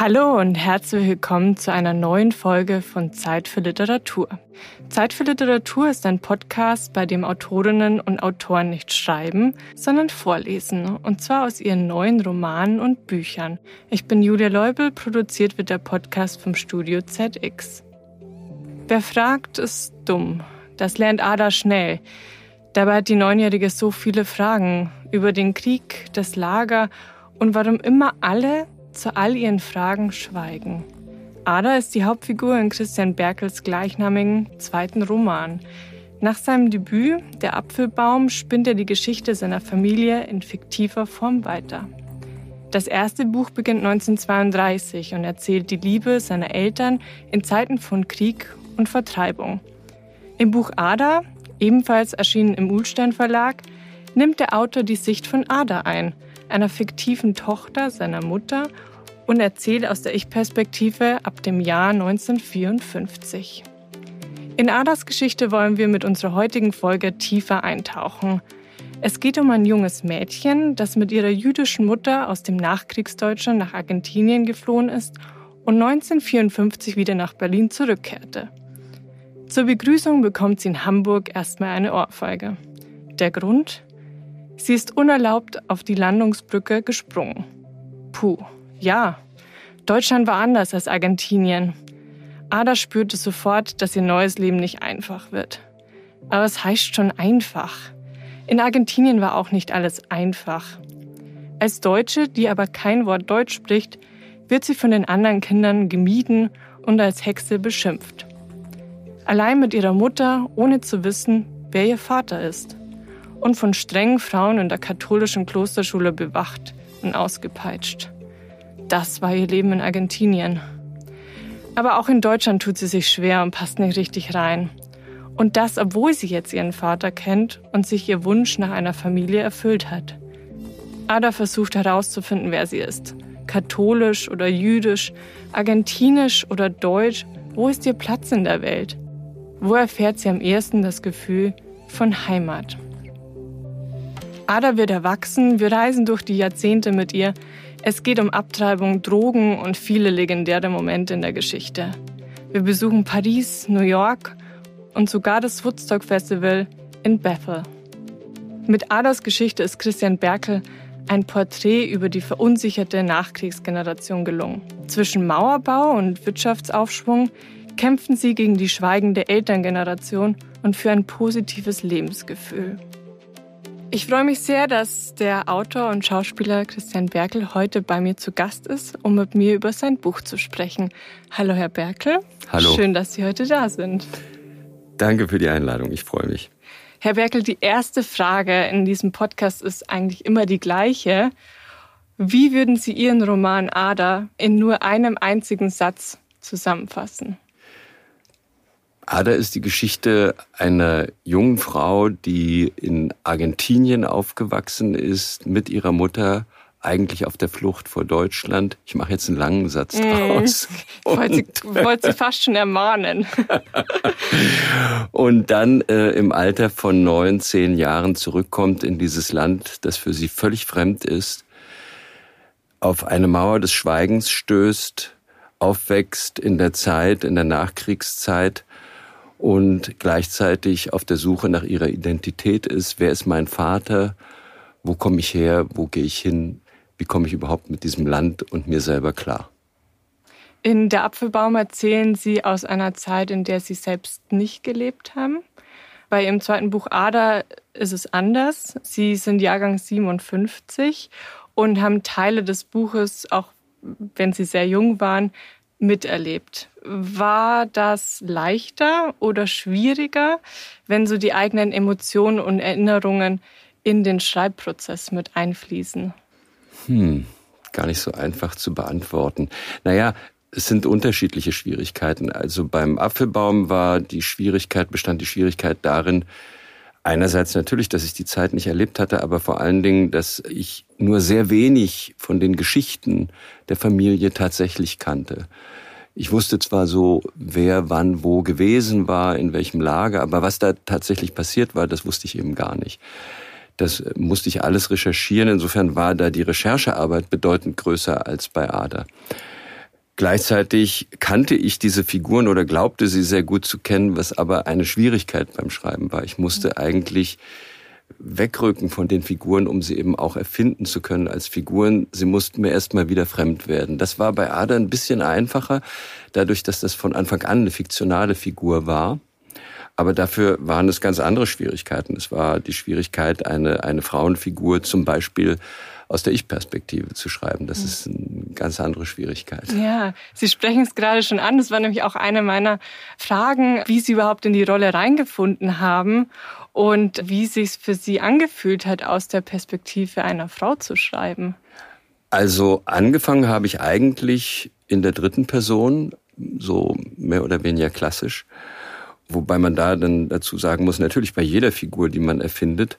Hallo und herzlich willkommen zu einer neuen Folge von Zeit für Literatur. Zeit für Literatur ist ein Podcast, bei dem Autorinnen und Autoren nicht schreiben, sondern vorlesen, und zwar aus ihren neuen Romanen und Büchern. Ich bin Julia Leubel, produziert wird der Podcast vom Studio ZX. Wer fragt, ist dumm. Das lernt Ada schnell. Dabei hat die Neunjährige so viele Fragen über den Krieg, das Lager und warum immer alle zu all ihren Fragen schweigen. Ada ist die Hauptfigur in Christian Berkels gleichnamigen zweiten Roman. Nach seinem Debüt Der Apfelbaum spinnt er die Geschichte seiner Familie in fiktiver Form weiter. Das erste Buch beginnt 1932 und erzählt die Liebe seiner Eltern in Zeiten von Krieg und Vertreibung. Im Buch Ada, ebenfalls erschienen im Ulstein Verlag, nimmt der Autor die Sicht von Ada ein, einer fiktiven Tochter seiner Mutter und erzählt aus der Ich-Perspektive ab dem Jahr 1954. In Adas Geschichte wollen wir mit unserer heutigen Folge tiefer eintauchen. Es geht um ein junges Mädchen, das mit ihrer jüdischen Mutter aus dem Nachkriegsdeutschland nach Argentinien geflohen ist und 1954 wieder nach Berlin zurückkehrte. Zur Begrüßung bekommt sie in Hamburg erstmal eine Ohrfeige. Der Grund? Sie ist unerlaubt auf die Landungsbrücke gesprungen. Puh. Ja, Deutschland war anders als Argentinien. Ada spürte sofort, dass ihr neues Leben nicht einfach wird. Aber es heißt schon einfach. In Argentinien war auch nicht alles einfach. Als Deutsche, die aber kein Wort Deutsch spricht, wird sie von den anderen Kindern gemieden und als Hexe beschimpft. Allein mit ihrer Mutter, ohne zu wissen, wer ihr Vater ist. Und von strengen Frauen in der katholischen Klosterschule bewacht und ausgepeitscht. Das war ihr Leben in Argentinien. Aber auch in Deutschland tut sie sich schwer und passt nicht richtig rein. Und das, obwohl sie jetzt ihren Vater kennt und sich ihr Wunsch nach einer Familie erfüllt hat. Ada versucht herauszufinden, wer sie ist. Katholisch oder jüdisch, argentinisch oder deutsch, wo ist ihr Platz in der Welt? Wo erfährt sie am ehesten das Gefühl von Heimat? Ada wird erwachsen, wir reisen durch die Jahrzehnte mit ihr, es geht um Abtreibung, Drogen und viele legendäre Momente in der Geschichte. Wir besuchen Paris, New York und sogar das Woodstock Festival in Bethel. Mit Adas Geschichte ist Christian Berkel ein Porträt über die verunsicherte Nachkriegsgeneration gelungen. Zwischen Mauerbau und Wirtschaftsaufschwung kämpfen sie gegen die schweigende Elterngeneration und für ein positives Lebensgefühl. Ich freue mich sehr, dass der Autor und Schauspieler Christian Berkel heute bei mir zu Gast ist, um mit mir über sein Buch zu sprechen. Hallo, Herr Berkel. Hallo. Schön, dass Sie heute da sind. Danke für die Einladung. Ich freue mich. Herr Berkel, die erste Frage in diesem Podcast ist eigentlich immer die gleiche. Wie würden Sie Ihren Roman Ada in nur einem einzigen Satz zusammenfassen? Ada ist die Geschichte einer jungen Frau, die in Argentinien aufgewachsen ist, mit ihrer Mutter eigentlich auf der Flucht vor Deutschland. Ich mache jetzt einen langen Satz mhm. draus. Ich wollte sie, wollte sie fast schon ermahnen. und dann äh, im Alter von neun, zehn Jahren zurückkommt in dieses Land, das für sie völlig fremd ist, auf eine Mauer des Schweigens stößt, aufwächst in der Zeit, in der Nachkriegszeit und gleichzeitig auf der Suche nach ihrer Identität ist. Wer ist mein Vater? Wo komme ich her? Wo gehe ich hin? Wie komme ich überhaupt mit diesem Land und mir selber klar? In Der Apfelbaum erzählen Sie aus einer Zeit, in der Sie selbst nicht gelebt haben. Bei Ihrem zweiten Buch Ada ist es anders. Sie sind Jahrgang 57 und haben Teile des Buches, auch wenn Sie sehr jung waren, miterlebt. War das leichter oder schwieriger, wenn so die eigenen Emotionen und Erinnerungen in den Schreibprozess mit einfließen? Hm, gar nicht so einfach zu beantworten. Naja, es sind unterschiedliche Schwierigkeiten. Also beim Apfelbaum war die Schwierigkeit, bestand die Schwierigkeit darin, Einerseits natürlich, dass ich die Zeit nicht erlebt hatte, aber vor allen Dingen, dass ich nur sehr wenig von den Geschichten der Familie tatsächlich kannte. Ich wusste zwar so, wer wann wo gewesen war, in welchem Lager, aber was da tatsächlich passiert war, das wusste ich eben gar nicht. Das musste ich alles recherchieren. Insofern war da die Recherchearbeit bedeutend größer als bei Ada. Gleichzeitig kannte ich diese Figuren oder glaubte sie sehr gut zu kennen, was aber eine Schwierigkeit beim Schreiben war. Ich musste eigentlich wegrücken von den Figuren, um sie eben auch erfinden zu können als Figuren. Sie mussten mir erstmal wieder fremd werden. Das war bei Ada ein bisschen einfacher, dadurch, dass das von Anfang an eine fiktionale Figur war. Aber dafür waren es ganz andere Schwierigkeiten. Es war die Schwierigkeit, eine, eine Frauenfigur zum Beispiel aus der Ich-Perspektive zu schreiben. Das ist eine ganz andere Schwierigkeit. Ja, Sie sprechen es gerade schon an. Das war nämlich auch eine meiner Fragen, wie Sie überhaupt in die Rolle reingefunden haben und wie sich für Sie angefühlt hat, aus der Perspektive einer Frau zu schreiben. Also angefangen habe ich eigentlich in der dritten Person, so mehr oder weniger klassisch. Wobei man da dann dazu sagen muss, natürlich bei jeder Figur, die man erfindet,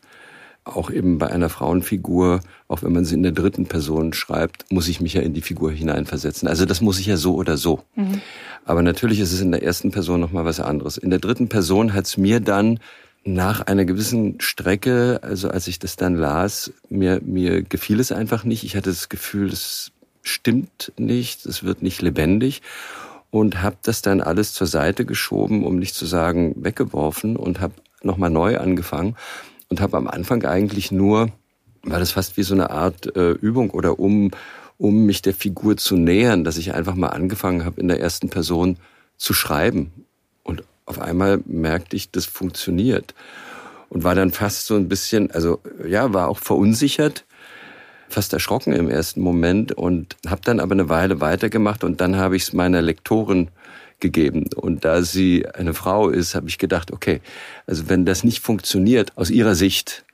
auch eben bei einer Frauenfigur, auch wenn man sie in der dritten Person schreibt, muss ich mich ja in die Figur hineinversetzen. Also das muss ich ja so oder so. Mhm. Aber natürlich ist es in der ersten Person nochmal was anderes. In der dritten Person hat es mir dann nach einer gewissen Strecke, also als ich das dann las, mir, mir gefiel es einfach nicht. Ich hatte das Gefühl, es stimmt nicht, es wird nicht lebendig und habe das dann alles zur Seite geschoben, um nicht zu sagen weggeworfen und habe nochmal neu angefangen und habe am Anfang eigentlich nur, war das fast wie so eine Art äh, Übung oder um, um mich der Figur zu nähern, dass ich einfach mal angefangen habe, in der ersten Person zu schreiben. Und auf einmal merkte ich, das funktioniert. Und war dann fast so ein bisschen, also ja, war auch verunsichert, fast erschrocken im ersten Moment und habe dann aber eine Weile weitergemacht und dann habe ich es meiner Lektorin gegeben. Und da sie eine Frau ist, habe ich gedacht, okay, also wenn das nicht funktioniert aus ihrer Sicht,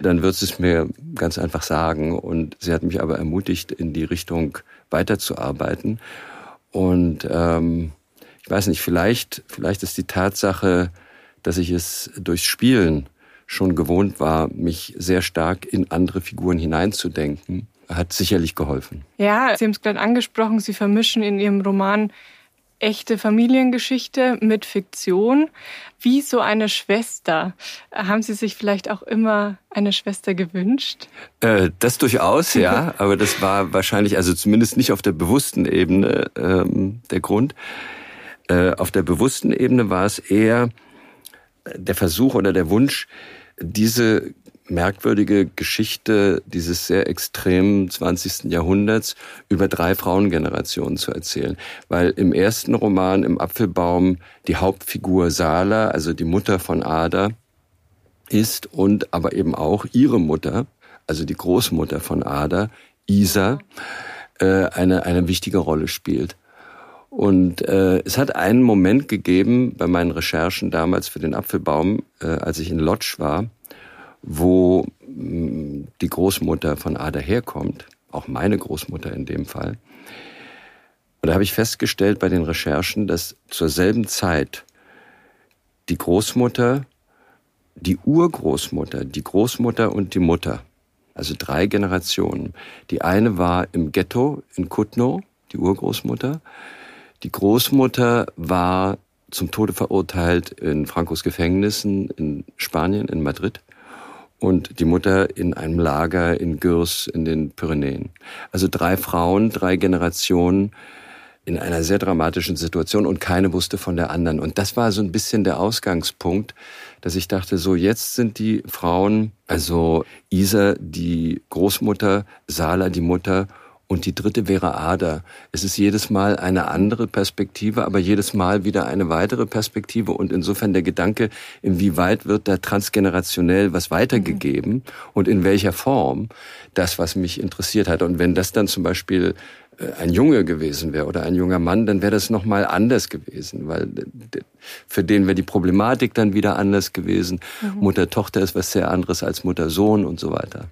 dann wird sie es mir ganz einfach sagen. Und sie hat mich aber ermutigt, in die Richtung weiterzuarbeiten. Und ähm, ich weiß nicht, vielleicht, vielleicht ist die Tatsache, dass ich es durchs Spielen schon gewohnt war, mich sehr stark in andere Figuren hineinzudenken, hat sicherlich geholfen. Ja, Sie haben es gerade angesprochen, Sie vermischen in Ihrem Roman echte Familiengeschichte mit Fiktion. Wie so eine Schwester. Haben Sie sich vielleicht auch immer eine Schwester gewünscht? Äh, das durchaus, ja. aber das war wahrscheinlich, also zumindest nicht auf der bewussten Ebene ähm, der Grund. Äh, auf der bewussten Ebene war es eher der Versuch oder der Wunsch, diese merkwürdige Geschichte dieses sehr extremen 20. Jahrhunderts über drei Frauengenerationen zu erzählen. Weil im ersten Roman, im Apfelbaum, die Hauptfigur Sala, also die Mutter von Ada, ist und aber eben auch ihre Mutter, also die Großmutter von Ada, Isa, äh, eine, eine wichtige Rolle spielt. Und äh, es hat einen Moment gegeben bei meinen Recherchen damals für den Apfelbaum, äh, als ich in Lodz war, wo mm, die Großmutter von Ada herkommt, auch meine Großmutter in dem Fall. Und da habe ich festgestellt bei den Recherchen, dass zur selben Zeit die Großmutter, die Urgroßmutter, die Großmutter und die Mutter, also drei Generationen. Die eine war im Ghetto in Kutno, die Urgroßmutter. Die Großmutter war zum Tode verurteilt in Frankos Gefängnissen in Spanien, in Madrid und die Mutter in einem Lager in Gürs in den Pyrenäen. Also drei Frauen, drei Generationen in einer sehr dramatischen Situation und keine wusste von der anderen. Und das war so ein bisschen der Ausgangspunkt, dass ich dachte, so jetzt sind die Frauen, also Isa, die Großmutter, Sala, die Mutter und die dritte wäre Ada. Es ist jedes Mal eine andere Perspektive, aber jedes Mal wieder eine weitere Perspektive. Und insofern der Gedanke, inwieweit wird da transgenerationell was weitergegeben mhm. und in welcher Form, das, was mich interessiert hat. Und wenn das dann zum Beispiel äh, ein Junge gewesen wäre oder ein junger Mann, dann wäre das nochmal anders gewesen, weil für den wäre die Problematik dann wieder anders gewesen. Mhm. Mutter-Tochter ist was sehr anderes als Mutter-Sohn und so weiter.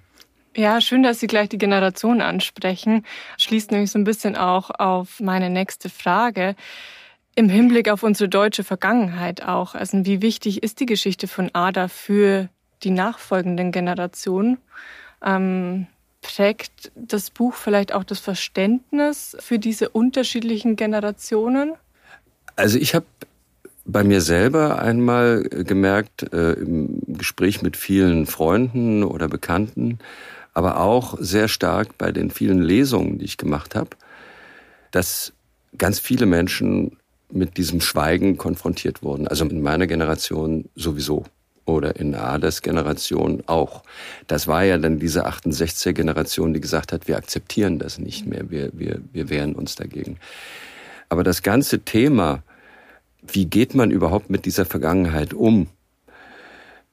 Ja, schön, dass Sie gleich die Generation ansprechen. Schließt nämlich so ein bisschen auch auf meine nächste Frage. Im Hinblick auf unsere deutsche Vergangenheit auch. Also wie wichtig ist die Geschichte von Ada für die nachfolgenden Generationen? Ähm, prägt das Buch vielleicht auch das Verständnis für diese unterschiedlichen Generationen? Also ich habe bei mir selber einmal gemerkt, äh, im Gespräch mit vielen Freunden oder Bekannten, aber auch sehr stark bei den vielen Lesungen, die ich gemacht habe, dass ganz viele Menschen mit diesem Schweigen konfrontiert wurden. Also in meiner Generation sowieso oder in Aders Generation auch. Das war ja dann diese 68er Generation, die gesagt hat, wir akzeptieren das nicht mehr, wir, wir, wir wehren uns dagegen. Aber das ganze Thema, wie geht man überhaupt mit dieser Vergangenheit um?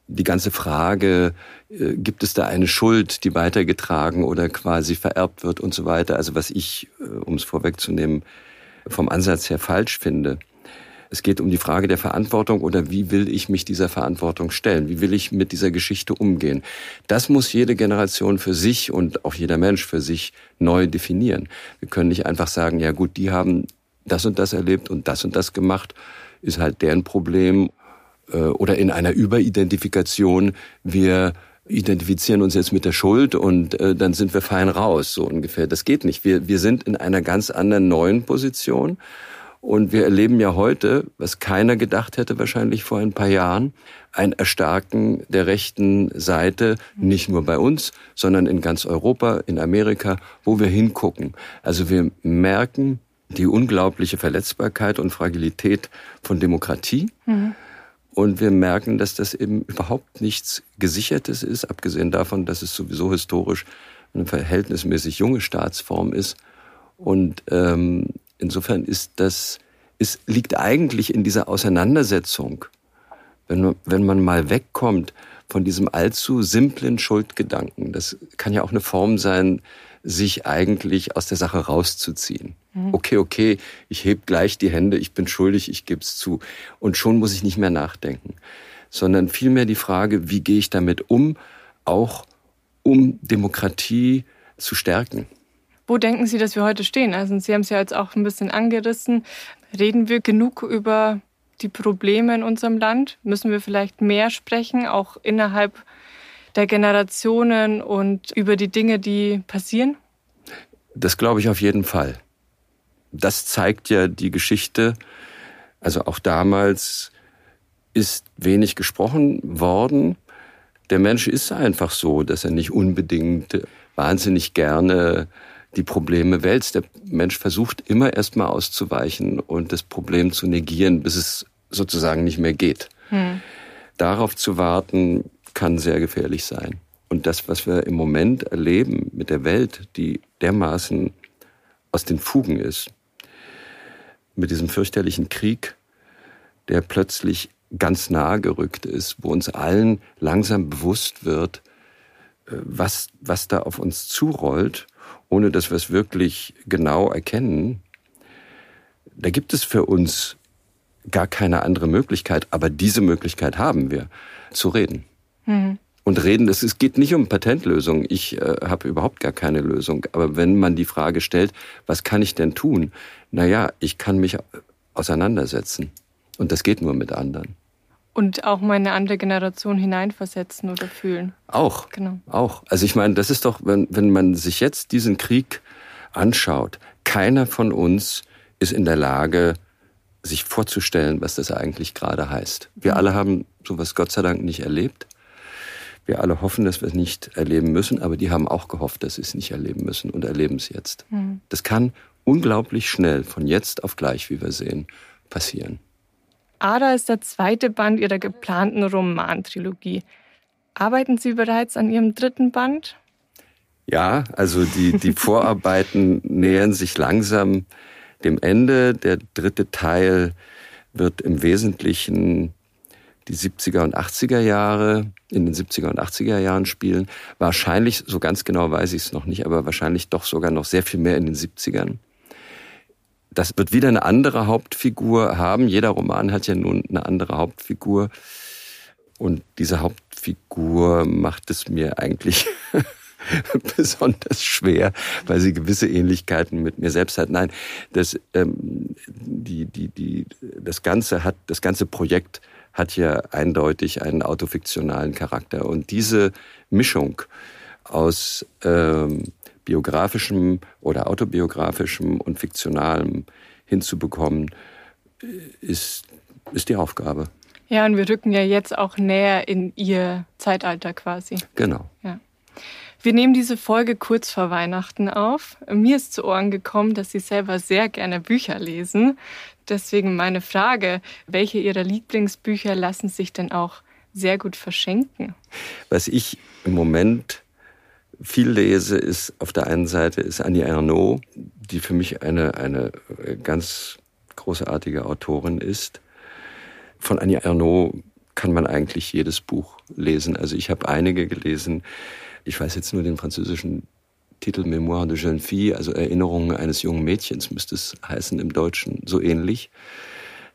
Die ganze Frage, äh, gibt es da eine Schuld, die weitergetragen oder quasi vererbt wird und so weiter. Also was ich, äh, um es vorwegzunehmen, vom Ansatz her falsch finde. Es geht um die Frage der Verantwortung oder wie will ich mich dieser Verantwortung stellen? Wie will ich mit dieser Geschichte umgehen? Das muss jede Generation für sich und auch jeder Mensch für sich neu definieren. Wir können nicht einfach sagen, ja gut, die haben das und das erlebt und das und das gemacht, ist halt deren Problem. Äh, oder in einer Überidentifikation, wir identifizieren uns jetzt mit der Schuld und äh, dann sind wir fein raus, so ungefähr. Das geht nicht. Wir, wir sind in einer ganz anderen neuen Position und wir erleben ja heute, was keiner gedacht hätte wahrscheinlich vor ein paar Jahren, ein Erstarken der rechten Seite, nicht nur bei uns, sondern in ganz Europa, in Amerika, wo wir hingucken. Also wir merken die unglaubliche Verletzbarkeit und Fragilität von Demokratie. Mhm. Und wir merken, dass das eben überhaupt nichts Gesichertes ist, abgesehen davon, dass es sowieso historisch eine verhältnismäßig junge Staatsform ist. Und ähm, insofern ist das, es liegt eigentlich in dieser Auseinandersetzung, wenn man, wenn man mal wegkommt von diesem allzu simplen Schuldgedanken. Das kann ja auch eine Form sein, sich eigentlich aus der Sache rauszuziehen. Mhm. Okay, okay, ich heb gleich die Hände, ich bin schuldig, ich gebe es zu. Und schon muss ich nicht mehr nachdenken. Sondern vielmehr die Frage, wie gehe ich damit um, auch um Demokratie zu stärken. Wo denken Sie, dass wir heute stehen? Also Sie haben es ja jetzt auch ein bisschen angerissen. Reden wir genug über die Probleme in unserem Land? Müssen wir vielleicht mehr sprechen, auch innerhalb der Generationen und über die Dinge, die passieren? Das glaube ich auf jeden Fall. Das zeigt ja die Geschichte. Also auch damals ist wenig gesprochen worden. Der Mensch ist einfach so, dass er nicht unbedingt wahnsinnig gerne die Probleme wälzt. Der Mensch versucht immer erstmal auszuweichen und das Problem zu negieren, bis es sozusagen nicht mehr geht. Hm. Darauf zu warten, kann sehr gefährlich sein. Und das, was wir im Moment erleben mit der Welt, die dermaßen aus den Fugen ist, mit diesem fürchterlichen Krieg, der plötzlich ganz nahe gerückt ist, wo uns allen langsam bewusst wird, äh, was, was da auf uns zurollt, ohne dass wir es wirklich genau erkennen, da gibt es für uns gar keine andere Möglichkeit, aber diese Möglichkeit haben wir, zu reden. Mhm. Und reden, es geht nicht um Patentlösungen. Ich äh, habe überhaupt gar keine Lösung. Aber wenn man die Frage stellt, was kann ich denn tun? Naja, ich kann mich auseinandersetzen. Und das geht nur mit anderen. Und auch mal in eine andere Generation hineinversetzen oder fühlen. Auch. Genau. Auch. Also ich meine, das ist doch, wenn, wenn man sich jetzt diesen Krieg anschaut, keiner von uns ist in der Lage, sich vorzustellen, was das eigentlich gerade heißt. Wir mhm. alle haben sowas Gott sei Dank nicht erlebt. Wir alle hoffen, dass wir es nicht erleben müssen, aber die haben auch gehofft, dass sie es nicht erleben müssen und erleben es jetzt. Mhm. Das kann unglaublich schnell, von jetzt auf gleich, wie wir sehen, passieren. Ada ist der zweite Band ihrer geplanten Romantrilogie. Arbeiten Sie bereits an Ihrem dritten Band? Ja, also die, die Vorarbeiten nähern sich langsam dem Ende. Der dritte Teil wird im Wesentlichen die 70er und 80er Jahre, in den 70er und 80er Jahren spielen. Wahrscheinlich, so ganz genau weiß ich es noch nicht, aber wahrscheinlich doch sogar noch sehr viel mehr in den 70ern. Das wird wieder eine andere Hauptfigur haben. Jeder Roman hat ja nun eine andere Hauptfigur. Und diese Hauptfigur macht es mir eigentlich besonders schwer, weil sie gewisse Ähnlichkeiten mit mir selbst hat. Nein, das, ähm, die, die, die, das Ganze hat, das ganze Projekt hat ja eindeutig einen autofiktionalen Charakter. Und diese Mischung aus ähm, biografischem oder autobiografischem und fiktionalem hinzubekommen, äh, ist, ist die Aufgabe. Ja, und wir rücken ja jetzt auch näher in Ihr Zeitalter quasi. Genau. Ja. Wir nehmen diese Folge kurz vor Weihnachten auf. Mir ist zu Ohren gekommen, dass Sie selber sehr gerne Bücher lesen. Deswegen meine Frage, welche Ihrer Lieblingsbücher lassen sich denn auch sehr gut verschenken? Was ich im Moment viel lese, ist auf der einen Seite ist Annie Ernaux, die für mich eine, eine ganz großartige Autorin ist. Von Annie Ernaux kann man eigentlich jedes Buch lesen. Also ich habe einige gelesen, ich weiß jetzt nur den französischen Titel Mémoire de jeune fille, also Erinnerungen eines jungen Mädchens müsste es heißen im Deutschen, so ähnlich.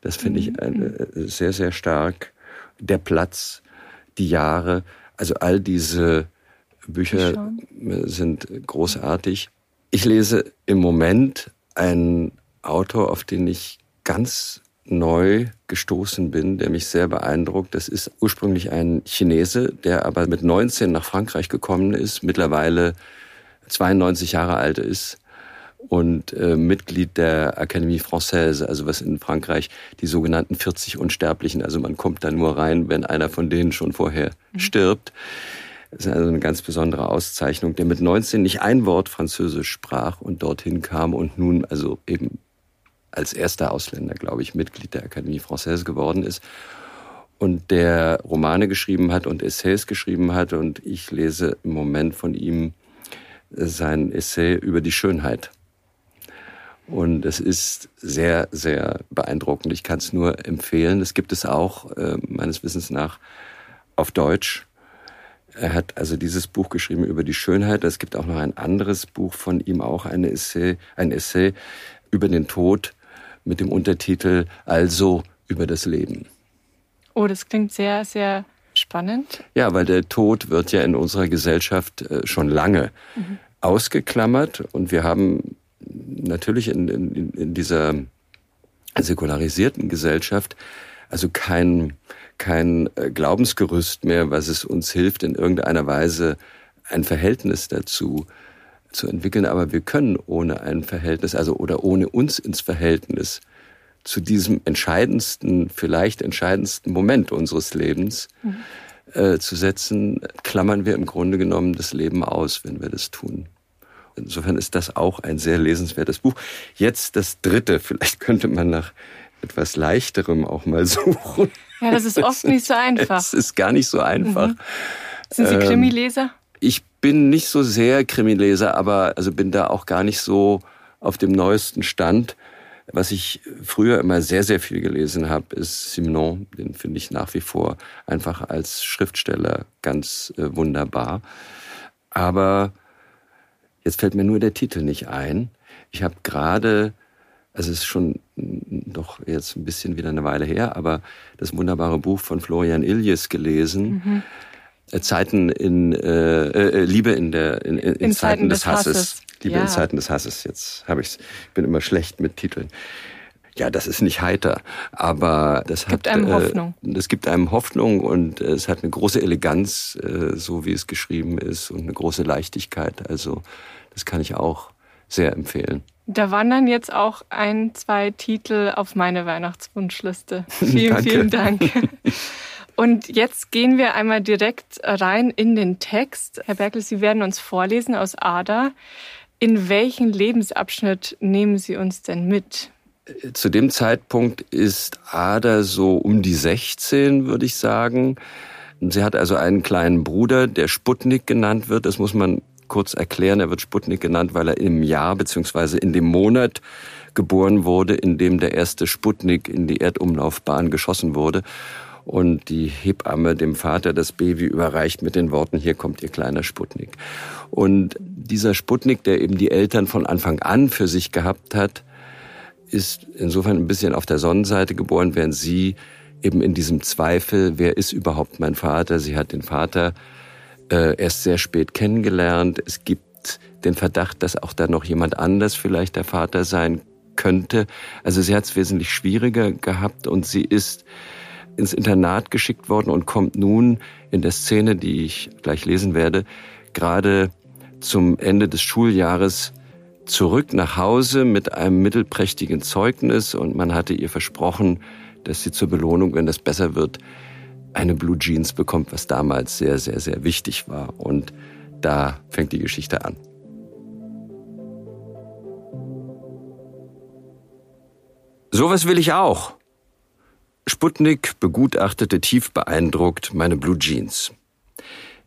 Das finde ich eine, mhm. sehr, sehr stark. Der Platz, die Jahre, also all diese Bücher sind großartig. Ich lese im Moment einen Autor, auf den ich ganz neu gestoßen bin, der mich sehr beeindruckt. Das ist ursprünglich ein Chinese, der aber mit 19 nach Frankreich gekommen ist, mittlerweile 92 Jahre alt ist und äh, Mitglied der Académie Française, also was in Frankreich die sogenannten 40 Unsterblichen, also man kommt da nur rein, wenn einer von denen schon vorher mhm. stirbt. Das ist also eine ganz besondere Auszeichnung, der mit 19 nicht ein Wort Französisch sprach und dorthin kam und nun also eben als erster Ausländer, glaube ich, Mitglied der Académie Française geworden ist und der Romane geschrieben hat und Essays geschrieben hat. Und ich lese im Moment von ihm sein Essay über die Schönheit. Und es ist sehr, sehr beeindruckend. Ich kann es nur empfehlen. Es gibt es auch, äh, meines Wissens nach, auf Deutsch. Er hat also dieses Buch geschrieben über die Schönheit. Es gibt auch noch ein anderes Buch von ihm, auch ein Essay, ein Essay über den Tod mit dem Untertitel Also über das Leben. Oh, das klingt sehr, sehr spannend. Ja, weil der Tod wird ja in unserer Gesellschaft äh, schon lange mhm. ausgeklammert und wir haben natürlich in, in, in dieser säkularisierten Gesellschaft also kein, kein äh, Glaubensgerüst mehr, was es uns hilft, in irgendeiner Weise ein Verhältnis dazu zu entwickeln, aber wir können ohne ein Verhältnis, also oder ohne uns ins Verhältnis zu diesem entscheidendsten, vielleicht entscheidendsten Moment unseres Lebens mhm. äh, zu setzen, klammern wir im Grunde genommen das Leben aus, wenn wir das tun. Insofern ist das auch ein sehr lesenswertes Buch. Jetzt das dritte, vielleicht könnte man nach etwas leichterem auch mal suchen. Ja, das ist oft nicht so einfach. Es ist gar nicht so einfach. Mhm. Sind Sie Krimileser? Ähm, ich bin nicht so sehr Krimileser, aber also bin da auch gar nicht so auf dem neuesten Stand. Was ich früher immer sehr, sehr viel gelesen habe, ist Simon. Den finde ich nach wie vor einfach als Schriftsteller ganz äh, wunderbar. Aber jetzt fällt mir nur der Titel nicht ein. Ich habe gerade, also es ist schon doch jetzt ein bisschen wieder eine Weile her, aber das wunderbare Buch von Florian Iljes gelesen. Mhm. Äh, Zeiten in äh, äh, Liebe in der in, in, in Zeiten, Zeiten, des, Hasses. Hasses. Liebe ja. in Zeiten des Hasses. Jetzt habe ich's. Ich bin immer schlecht mit Titeln. Ja, das ist nicht heiter, aber das gibt hat einem äh, Hoffnung. Das gibt einem Hoffnung und äh, es hat eine große Eleganz, äh, so wie es geschrieben ist und eine große Leichtigkeit. Also das kann ich auch sehr empfehlen. Da wandern jetzt auch ein, zwei Titel auf meine Weihnachtswunschliste. Vielen, vielen Dank. Und jetzt gehen wir einmal direkt rein in den Text. Herr Berkel, Sie werden uns vorlesen aus Ada. In welchen Lebensabschnitt nehmen Sie uns denn mit? Zu dem Zeitpunkt ist Ada so um die 16, würde ich sagen. Sie hat also einen kleinen Bruder, der Sputnik genannt wird. Das muss man kurz erklären. Er wird Sputnik genannt, weil er im Jahr beziehungsweise in dem Monat geboren wurde, in dem der erste Sputnik in die Erdumlaufbahn geschossen wurde und die Hebamme dem Vater das Baby überreicht mit den Worten, hier kommt ihr kleiner Sputnik. Und dieser Sputnik, der eben die Eltern von Anfang an für sich gehabt hat, ist insofern ein bisschen auf der Sonnenseite geboren, während sie eben in diesem Zweifel, wer ist überhaupt mein Vater? Sie hat den Vater äh, erst sehr spät kennengelernt. Es gibt den Verdacht, dass auch da noch jemand anders vielleicht der Vater sein könnte. Also sie hat es wesentlich schwieriger gehabt und sie ist ins Internat geschickt worden und kommt nun in der Szene, die ich gleich lesen werde, gerade zum Ende des Schuljahres zurück nach Hause mit einem mittelprächtigen Zeugnis und man hatte ihr versprochen, dass sie zur Belohnung, wenn das besser wird, eine Blue Jeans bekommt, was damals sehr, sehr, sehr wichtig war. Und Da fängt die Geschichte an. Sowas will ich auch. Sputnik begutachtete tief beeindruckt meine Blue Jeans.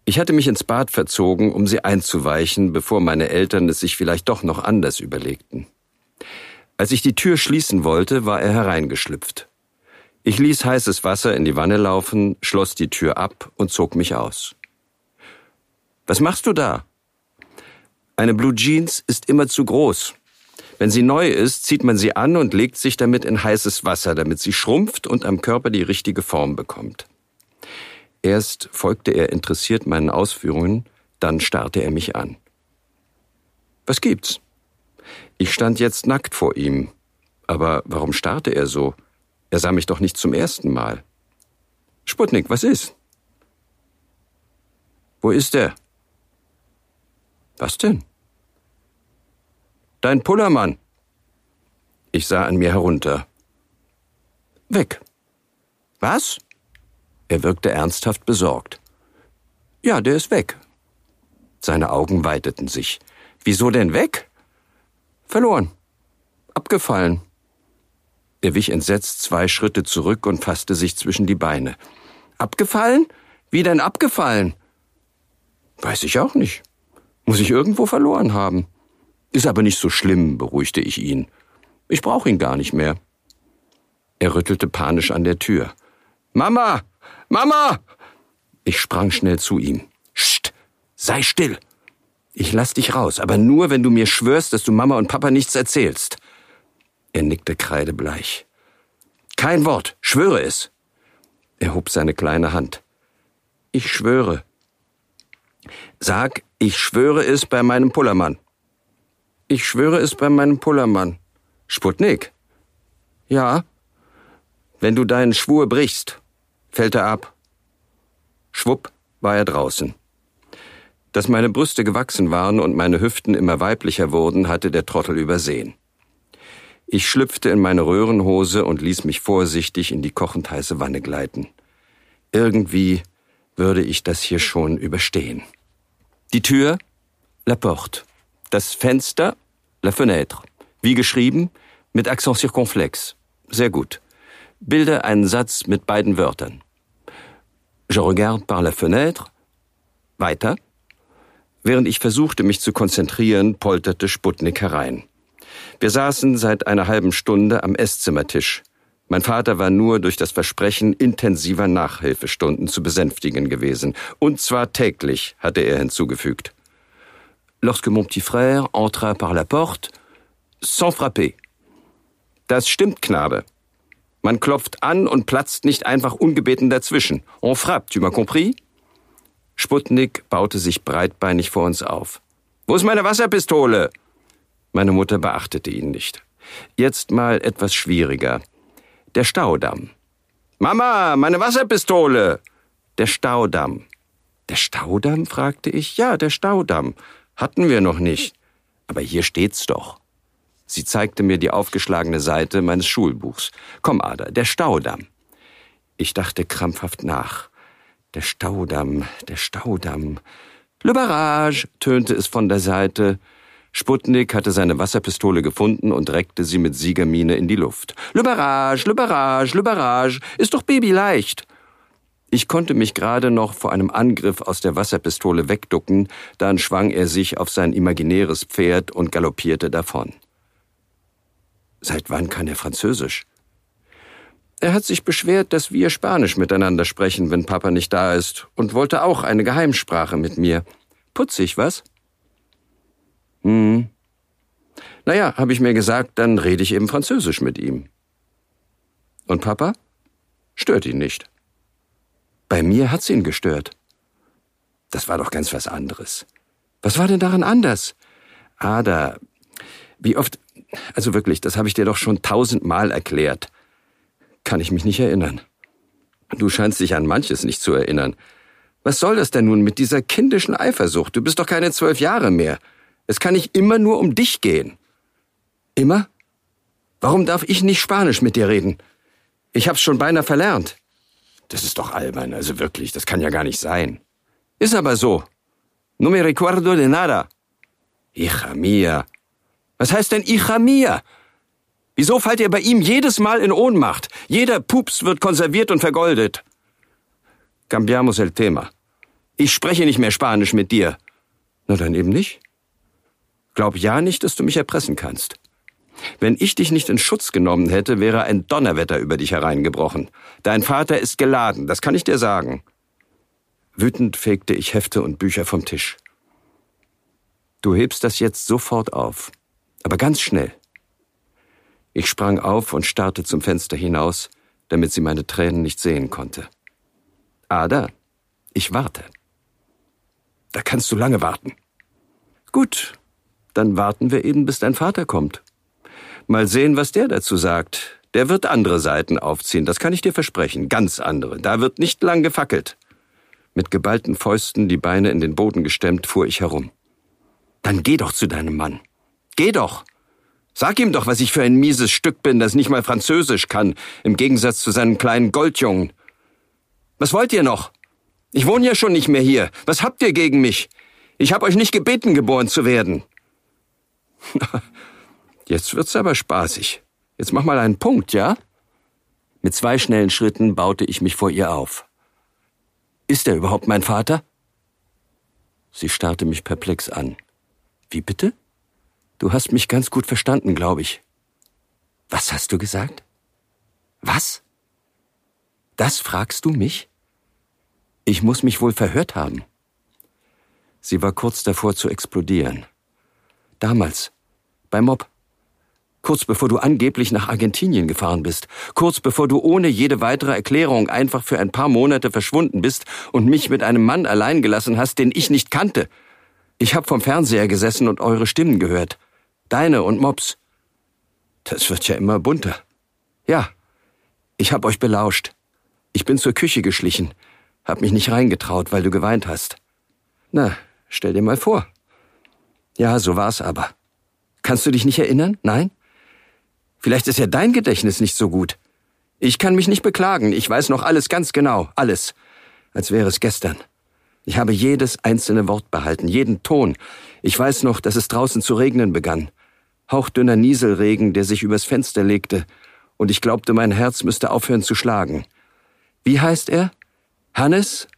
Ich hatte mich ins Bad verzogen, um sie einzuweichen, bevor meine Eltern es sich vielleicht doch noch anders überlegten. Als ich die Tür schließen wollte, war er hereingeschlüpft. Ich ließ heißes Wasser in die Wanne laufen, schloss die Tür ab und zog mich aus. Was machst du da? Eine Blue Jeans ist immer zu groß. Wenn sie neu ist, zieht man sie an und legt sich damit in heißes Wasser, damit sie schrumpft und am Körper die richtige Form bekommt. Erst folgte er interessiert meinen Ausführungen, dann starrte er mich an. Was gibt's? Ich stand jetzt nackt vor ihm. Aber warum starrte er so? Er sah mich doch nicht zum ersten Mal. Sputnik, was ist? Wo ist er? Was denn? Dein Pullermann. Ich sah an mir herunter. Weg. Was? Er wirkte ernsthaft besorgt. Ja, der ist weg. Seine Augen weiteten sich. Wieso denn weg? Verloren. Abgefallen. Er wich entsetzt zwei Schritte zurück und fasste sich zwischen die Beine. Abgefallen? Wie denn abgefallen? Weiß ich auch nicht. Muss ich irgendwo verloren haben. Ist aber nicht so schlimm, beruhigte ich ihn. Ich brauche ihn gar nicht mehr. Er rüttelte panisch an der Tür. Mama! Mama! Ich sprang schnell zu ihm. Scht! Sei still! Ich lass dich raus, aber nur, wenn du mir schwörst, dass du Mama und Papa nichts erzählst. Er nickte kreidebleich. Kein Wort, schwöre es. Er hob seine kleine Hand. Ich schwöre. Sag, ich schwöre es bei meinem Pullermann. Ich schwöre es bei meinem Pullermann. Sputnik? Ja. Wenn du deinen Schwur brichst, fällt er ab. Schwupp war er draußen. Dass meine Brüste gewachsen waren und meine Hüften immer weiblicher wurden, hatte der Trottel übersehen. Ich schlüpfte in meine Röhrenhose und ließ mich vorsichtig in die kochend heiße Wanne gleiten. Irgendwie würde ich das hier schon überstehen. Die Tür, la porte. Das Fenster, la fenêtre. Wie geschrieben, mit Accent circonflex. Sehr gut. Bilde einen Satz mit beiden Wörtern. Je regarde par la fenêtre. Weiter. Während ich versuchte, mich zu konzentrieren, polterte Sputnik herein. Wir saßen seit einer halben Stunde am Esszimmertisch. Mein Vater war nur durch das Versprechen intensiver Nachhilfestunden zu besänftigen gewesen. Und zwar täglich, hatte er hinzugefügt lorsque mon petit frère entra par la porte, sans frapper. Das stimmt, Knabe. Man klopft an und platzt nicht einfach ungebeten dazwischen. On frappe, tu m'as compris? Sputnik baute sich breitbeinig vor uns auf. Wo ist meine Wasserpistole? Meine Mutter beachtete ihn nicht. Jetzt mal etwas schwieriger. Der Staudamm. Mama, meine Wasserpistole! Der Staudamm. Der Staudamm? fragte ich. Ja, der Staudamm. Hatten wir noch nicht. Aber hier steht's doch. Sie zeigte mir die aufgeschlagene Seite meines Schulbuchs. Komm, Ada, der Staudamm. Ich dachte krampfhaft nach. Der Staudamm, der Staudamm. Le Barrage, tönte es von der Seite. Sputnik hatte seine Wasserpistole gefunden und reckte sie mit Siegermiene in die Luft. Le Barrage, Le Barrage, Le Barrage, ist doch babyleicht. Ich konnte mich gerade noch vor einem Angriff aus der Wasserpistole wegducken, dann schwang er sich auf sein imaginäres Pferd und galoppierte davon. Seit wann kann er Französisch? Er hat sich beschwert, dass wir Spanisch miteinander sprechen, wenn Papa nicht da ist, und wollte auch eine Geheimsprache mit mir. Putzig, was? Hm. Naja, habe ich mir gesagt, dann rede ich eben Französisch mit ihm. Und Papa? Stört ihn nicht. Bei mir hat's ihn gestört. Das war doch ganz was anderes. Was war denn daran anders? Ada, wie oft, also wirklich, das habe ich dir doch schon tausendmal erklärt. Kann ich mich nicht erinnern. Du scheinst dich an manches nicht zu erinnern. Was soll das denn nun mit dieser kindischen Eifersucht? Du bist doch keine zwölf Jahre mehr. Es kann nicht immer nur um dich gehen. Immer? Warum darf ich nicht Spanisch mit dir reden? Ich hab's schon beinahe verlernt. Das ist doch albern, also wirklich, das kann ja gar nicht sein. Ist aber so. No me recuerdo de nada. Hija mia. Was heißt denn hija mia? Wieso fallt ihr bei ihm jedes Mal in Ohnmacht? Jeder Pups wird konserviert und vergoldet. Cambiamos el tema. Ich spreche nicht mehr Spanisch mit dir. Na dann eben nicht. Glaub ja nicht, dass du mich erpressen kannst. Wenn ich dich nicht in Schutz genommen hätte, wäre ein Donnerwetter über dich hereingebrochen. Dein Vater ist geladen, das kann ich dir sagen. Wütend fegte ich Hefte und Bücher vom Tisch. Du hebst das jetzt sofort auf, aber ganz schnell. Ich sprang auf und starrte zum Fenster hinaus, damit sie meine Tränen nicht sehen konnte. Ada, ich warte. Da kannst du lange warten. Gut, dann warten wir eben, bis dein Vater kommt. Mal sehen, was der dazu sagt. Der wird andere Seiten aufziehen, das kann ich dir versprechen, ganz andere. Da wird nicht lang gefackelt. Mit geballten Fäusten, die Beine in den Boden gestemmt, fuhr ich herum. Dann geh doch zu deinem Mann. Geh doch. Sag ihm doch, was ich für ein mieses Stück bin, das nicht mal Französisch kann, im Gegensatz zu seinem kleinen Goldjungen. Was wollt ihr noch? Ich wohne ja schon nicht mehr hier. Was habt ihr gegen mich? Ich hab euch nicht gebeten, geboren zu werden. Jetzt wird's aber spaßig. Jetzt mach mal einen Punkt, ja? Mit zwei schnellen Schritten baute ich mich vor ihr auf. Ist er überhaupt mein Vater? Sie starrte mich perplex an. Wie bitte? Du hast mich ganz gut verstanden, glaube ich. Was hast du gesagt? Was? Das fragst du mich? Ich muss mich wohl verhört haben. Sie war kurz davor zu explodieren. Damals, beim Mob. Kurz bevor du angeblich nach Argentinien gefahren bist. Kurz bevor du ohne jede weitere Erklärung einfach für ein paar Monate verschwunden bist und mich mit einem Mann allein gelassen hast, den ich nicht kannte. Ich hab vom Fernseher gesessen und eure Stimmen gehört. Deine und Mops. Das wird ja immer bunter. Ja, ich hab euch belauscht. Ich bin zur Küche geschlichen, hab mich nicht reingetraut, weil du geweint hast. Na, stell dir mal vor. Ja, so war's aber. Kannst du dich nicht erinnern? Nein? Vielleicht ist ja dein Gedächtnis nicht so gut. Ich kann mich nicht beklagen. Ich weiß noch alles ganz genau. Alles. Als wäre es gestern. Ich habe jedes einzelne Wort behalten, jeden Ton. Ich weiß noch, dass es draußen zu regnen begann. Hauchdünner Nieselregen, der sich übers Fenster legte. Und ich glaubte, mein Herz müsste aufhören zu schlagen. Wie heißt er? Hannes?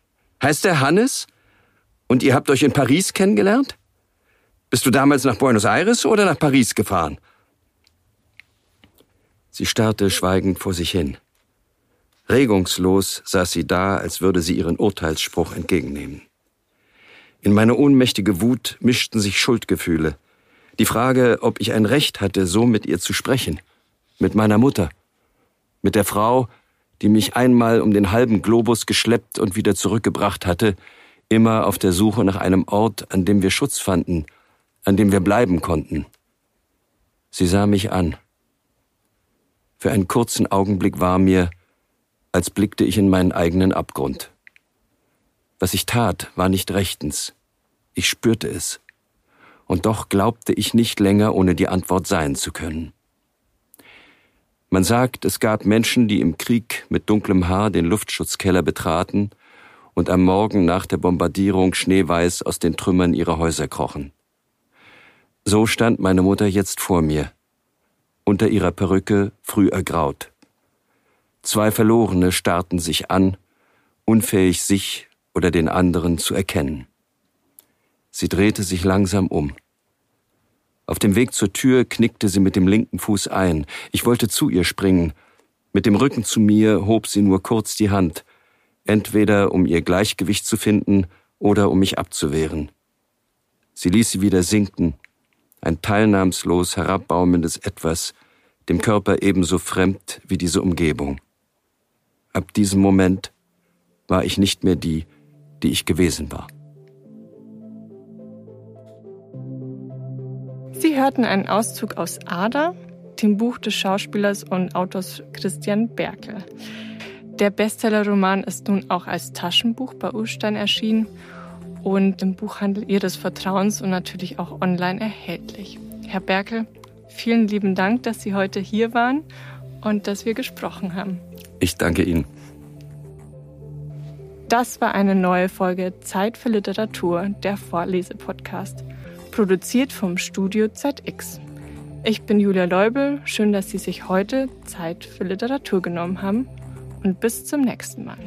Heißt er Hannes? Und ihr habt euch in Paris kennengelernt? Bist du damals nach Buenos Aires oder nach Paris gefahren? Sie starrte schweigend vor sich hin. Regungslos saß sie da, als würde sie ihren Urteilsspruch entgegennehmen. In meine ohnmächtige Wut mischten sich Schuldgefühle. Die Frage, ob ich ein Recht hatte, so mit ihr zu sprechen. Mit meiner Mutter. Mit der Frau, die mich einmal um den halben Globus geschleppt und wieder zurückgebracht hatte, immer auf der Suche nach einem Ort, an dem wir Schutz fanden, an dem wir bleiben konnten. Sie sah mich an. Für einen kurzen Augenblick war mir, als blickte ich in meinen eigenen Abgrund. Was ich tat, war nicht rechtens. Ich spürte es. Und doch glaubte ich nicht länger ohne die Antwort sein zu können. Man sagt, es gab Menschen, die im Krieg mit dunklem Haar den Luftschutzkeller betraten und am Morgen nach der Bombardierung schneeweiß aus den Trümmern ihrer Häuser krochen. So stand meine Mutter jetzt vor mir, unter ihrer Perücke früh ergraut. Zwei Verlorene starrten sich an, unfähig sich oder den anderen zu erkennen. Sie drehte sich langsam um. Auf dem Weg zur Tür knickte sie mit dem linken Fuß ein. Ich wollte zu ihr springen. Mit dem Rücken zu mir hob sie nur kurz die Hand, entweder um ihr Gleichgewicht zu finden oder um mich abzuwehren. Sie ließ sie wieder sinken ein teilnahmslos herabbaumendes Etwas, dem Körper ebenso fremd wie diese Umgebung. Ab diesem Moment war ich nicht mehr die, die ich gewesen war. Sie hörten einen Auszug aus Ada, dem Buch des Schauspielers und Autors Christian Berkel. Der Bestsellerroman ist nun auch als Taschenbuch bei Urstein erschienen und im Buchhandel Ihres Vertrauens und natürlich auch online erhältlich. Herr Berkel, vielen lieben Dank, dass Sie heute hier waren und dass wir gesprochen haben. Ich danke Ihnen. Das war eine neue Folge Zeit für Literatur, der Vorlesepodcast, produziert vom Studio ZX. Ich bin Julia Leubel, schön, dass Sie sich heute Zeit für Literatur genommen haben und bis zum nächsten Mal.